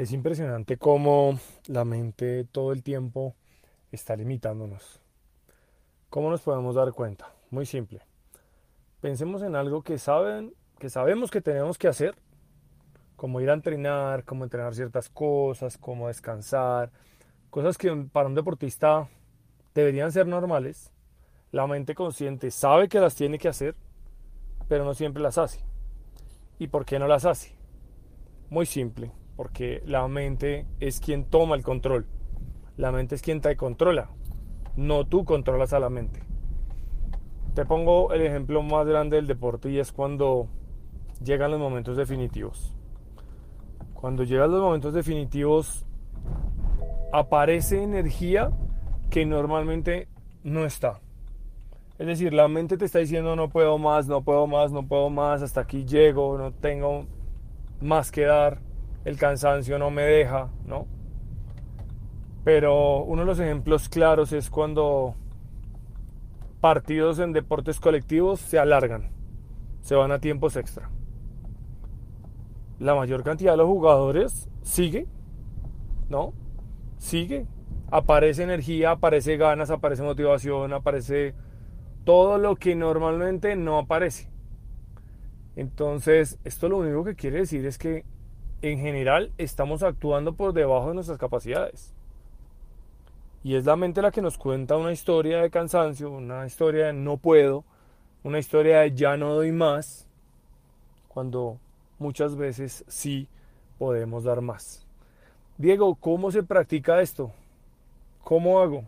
Es impresionante cómo la mente todo el tiempo está limitándonos. ¿Cómo nos podemos dar cuenta? Muy simple. Pensemos en algo que saben, que sabemos que tenemos que hacer, como ir a entrenar, como entrenar ciertas cosas, como descansar, cosas que para un deportista deberían ser normales. La mente consciente sabe que las tiene que hacer, pero no siempre las hace. ¿Y por qué no las hace? Muy simple porque la mente es quien toma el control. La mente es quien te controla, no tú controlas a la mente. Te pongo el ejemplo más grande del deporte y es cuando llegan los momentos definitivos. Cuando llegan los momentos definitivos aparece energía que normalmente no está. Es decir, la mente te está diciendo no puedo más, no puedo más, no puedo más, hasta aquí llego, no tengo más que dar el cansancio no me deja, ¿no? Pero uno de los ejemplos claros es cuando partidos en deportes colectivos se alargan, se van a tiempos extra. La mayor cantidad de los jugadores sigue, ¿no? Sigue. Aparece energía, aparece ganas, aparece motivación, aparece todo lo que normalmente no aparece. Entonces, esto lo único que quiere decir es que en general estamos actuando por debajo de nuestras capacidades. Y es la mente la que nos cuenta una historia de cansancio, una historia de no puedo, una historia de ya no doy más, cuando muchas veces sí podemos dar más. Diego, ¿cómo se practica esto? ¿Cómo hago?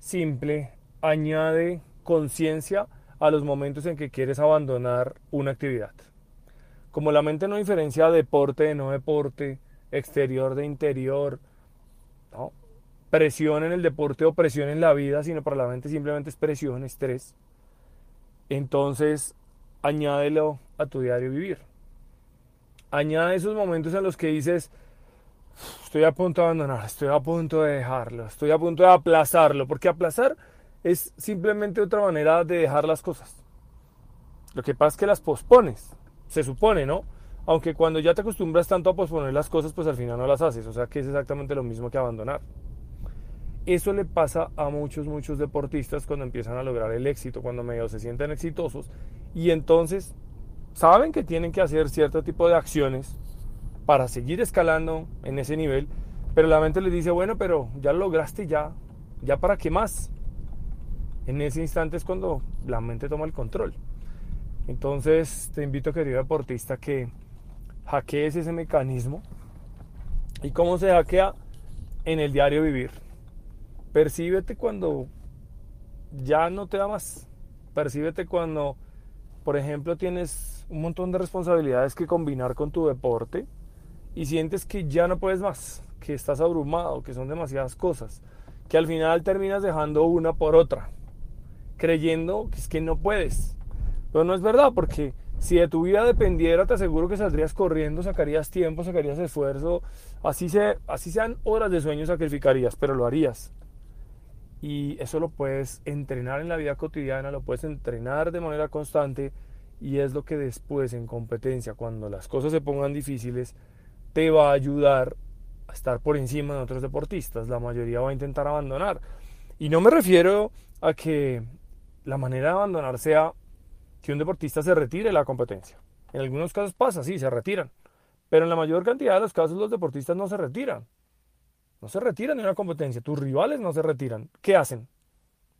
Simple, añade conciencia a los momentos en que quieres abandonar una actividad. Como la mente no diferencia deporte de no deporte, exterior de interior, presión en el deporte o presión en la vida, sino para la mente simplemente es presión, estrés, entonces añádelo a tu diario vivir. Añade esos momentos en los que dices, estoy a punto de abandonar, estoy a punto de dejarlo, estoy a punto de aplazarlo, porque aplazar es simplemente otra manera de dejar las cosas. Lo que pasa es que las pospones se supone, ¿no? Aunque cuando ya te acostumbras tanto a posponer las cosas, pues al final no las haces. O sea que es exactamente lo mismo que abandonar. Eso le pasa a muchos, muchos deportistas cuando empiezan a lograr el éxito, cuando medio se sienten exitosos y entonces saben que tienen que hacer cierto tipo de acciones para seguir escalando en ese nivel, pero la mente les dice, bueno, pero ya lo lograste, ya, ya para qué más. En ese instante es cuando la mente toma el control. Entonces te invito, querido deportista, que hackees ese mecanismo. ¿Y cómo se hackea? En el diario vivir. Percíbete cuando ya no te da más. Percíbete cuando, por ejemplo, tienes un montón de responsabilidades que combinar con tu deporte y sientes que ya no puedes más, que estás abrumado, que son demasiadas cosas, que al final terminas dejando una por otra, creyendo que es que no puedes, pero no es verdad, porque si de tu vida dependiera, te aseguro que saldrías corriendo, sacarías tiempo, sacarías esfuerzo, así, se, así sean horas de sueño sacrificarías, pero lo harías. Y eso lo puedes entrenar en la vida cotidiana, lo puedes entrenar de manera constante y es lo que después en competencia, cuando las cosas se pongan difíciles, te va a ayudar a estar por encima de otros deportistas. La mayoría va a intentar abandonar. Y no me refiero a que la manera de abandonar sea que un deportista se retire de la competencia. En algunos casos pasa, sí, se retiran. Pero en la mayor cantidad de los casos los deportistas no se retiran. No se retiran de una competencia. Tus rivales no se retiran. ¿Qué hacen?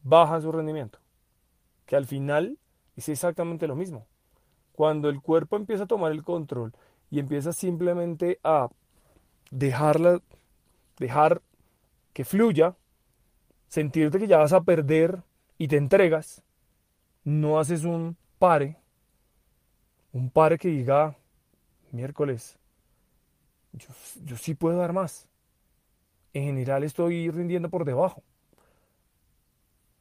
Bajan su rendimiento. Que al final es exactamente lo mismo. Cuando el cuerpo empieza a tomar el control y empieza simplemente a dejarla, dejar que fluya, sentirte que ya vas a perder y te entregas, no haces un pare, un pare que diga, miércoles, yo, sí puedo dar más. En general estoy rindiendo por debajo.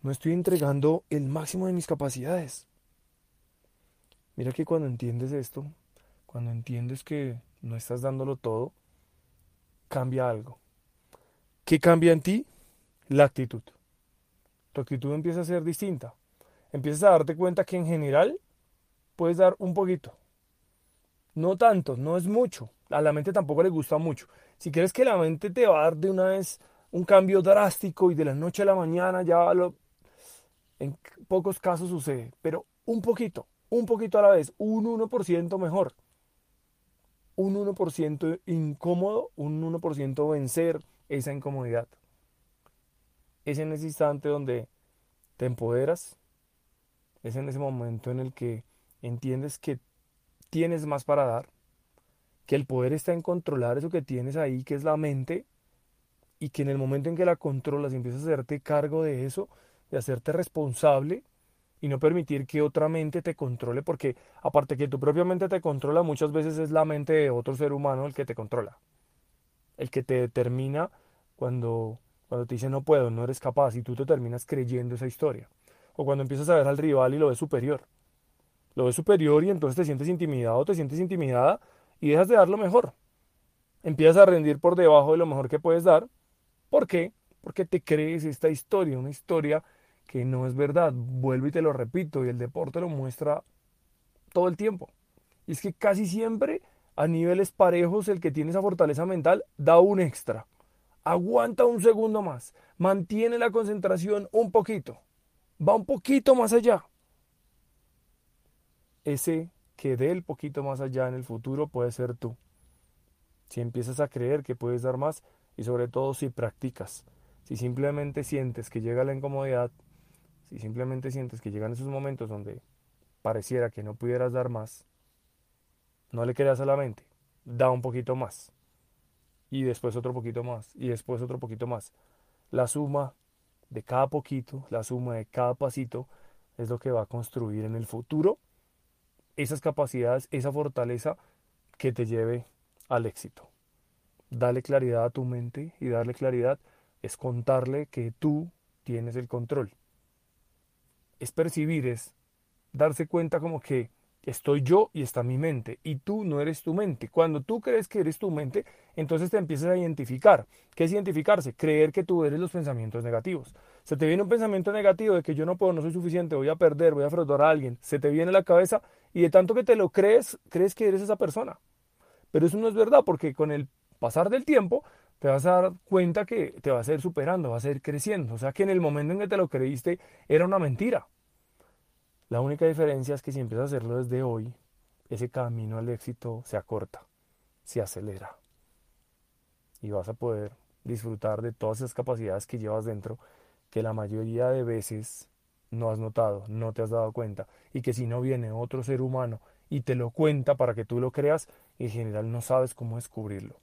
No estoy entregando el máximo de mis capacidades. Mira que cuando entiendes esto, cuando entiendes que no estás dándolo todo, cambia algo. ¿Qué cambia en ti? La actitud. Tu actitud empieza a ser distinta empiezas a darte cuenta que en general puedes dar un poquito. No tanto, no es mucho, A la mente tampoco le gusta mucho. Si quieres que la mente te va a dar de una vez un cambio drástico y de la noche a la mañana ya lo... En pocos casos sucede, pero un poquito, un poquito a la vez, un 1% mejor. Un 1% incómodo, un 1% vencer esa incomodidad. Es en ese instante donde te empoderas, es en ese momento en el que entiendes que tienes más para dar, que el poder está en controlar eso que tienes ahí, que es la mente, y que en el momento en que la controlas y empiezas a hacerte cargo de eso, de hacerte responsable y no permitir que otra mente te controle, porque aparte que tu propia mente te controla, muchas veces es la mente de otro ser humano el que te controla, el que te determina cuando, cuando te dice no puedo, no eres capaz y tú te terminas creyendo esa historia. O cuando empiezas a ver al rival y lo ves superior. Lo ves superior y entonces te sientes intimidado, te sientes intimidada y dejas de dar lo mejor. Empiezas a rendir por debajo de lo mejor que puedes dar ¿Por qué? Porque te crees esta historia, una historia que no es verdad. Vuelvo y te lo repito, y el deporte lo muestra todo el tiempo. Y es que casi siempre a niveles parejos el que tiene esa fortaleza mental da un extra. Aguanta un segundo más. Mantiene la concentración un poquito. Va un poquito más allá. Ese que dé el poquito más allá en el futuro puede ser tú. Si empiezas a creer que puedes dar más, y sobre todo si practicas. Si simplemente sientes que llega la incomodidad, si simplemente sientes que llegan esos momentos donde pareciera que no pudieras dar más, no le creas a la mente, da un poquito más. Y después otro poquito más. Y después otro poquito más. La suma de cada poquito, la suma de cada pasito, es lo que va a construir en el futuro esas capacidades, esa fortaleza que te lleve al éxito. Dale claridad a tu mente y darle claridad es contarle que tú tienes el control. Es percibir, es darse cuenta como que estoy yo y está mi mente y tú no eres tu mente. Cuando tú crees que eres tu mente, entonces te empiezas a identificar. ¿Qué es identificarse? Creer que tú eres los pensamientos negativos. Se te viene un pensamiento negativo de que yo no puedo, no soy suficiente, voy a perder, voy a fraudar a alguien. Se te viene a la cabeza y de tanto que te lo crees, crees que eres esa persona. Pero eso no es verdad porque con el pasar del tiempo, te vas a dar cuenta que te vas a ir superando, vas a ir creciendo. O sea que en el momento en que te lo creíste era una mentira. La única diferencia es que si empiezas a hacerlo desde hoy, ese camino al éxito se acorta, se acelera. Y vas a poder disfrutar de todas esas capacidades que llevas dentro, que la mayoría de veces no has notado, no te has dado cuenta. Y que si no viene otro ser humano y te lo cuenta para que tú lo creas, en general no sabes cómo descubrirlo.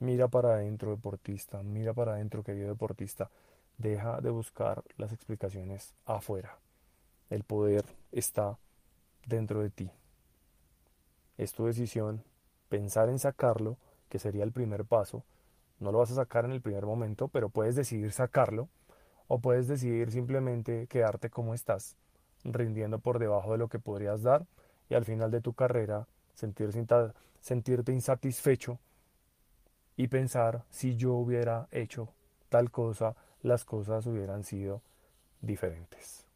Mira para adentro, deportista, mira para adentro, querido deportista. Deja de buscar las explicaciones afuera. El poder está dentro de ti. Es tu decisión pensar en sacarlo, que sería el primer paso. No lo vas a sacar en el primer momento, pero puedes decidir sacarlo o puedes decidir simplemente quedarte como estás, rindiendo por debajo de lo que podrías dar y al final de tu carrera sentirte insatisfecho y pensar si yo hubiera hecho tal cosa, las cosas hubieran sido diferentes.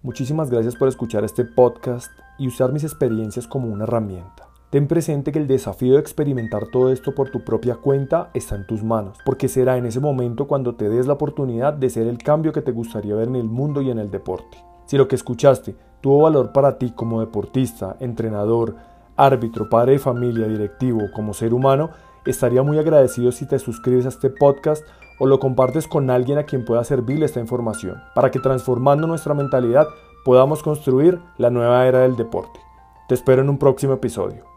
Muchísimas gracias por escuchar este podcast y usar mis experiencias como una herramienta. Ten presente que el desafío de experimentar todo esto por tu propia cuenta está en tus manos, porque será en ese momento cuando te des la oportunidad de ser el cambio que te gustaría ver en el mundo y en el deporte. Si lo que escuchaste tuvo valor para ti como deportista, entrenador, árbitro, padre de familia, directivo, como ser humano, estaría muy agradecido si te suscribes a este podcast o lo compartes con alguien a quien pueda servirle esta información, para que transformando nuestra mentalidad podamos construir la nueva era del deporte. Te espero en un próximo episodio.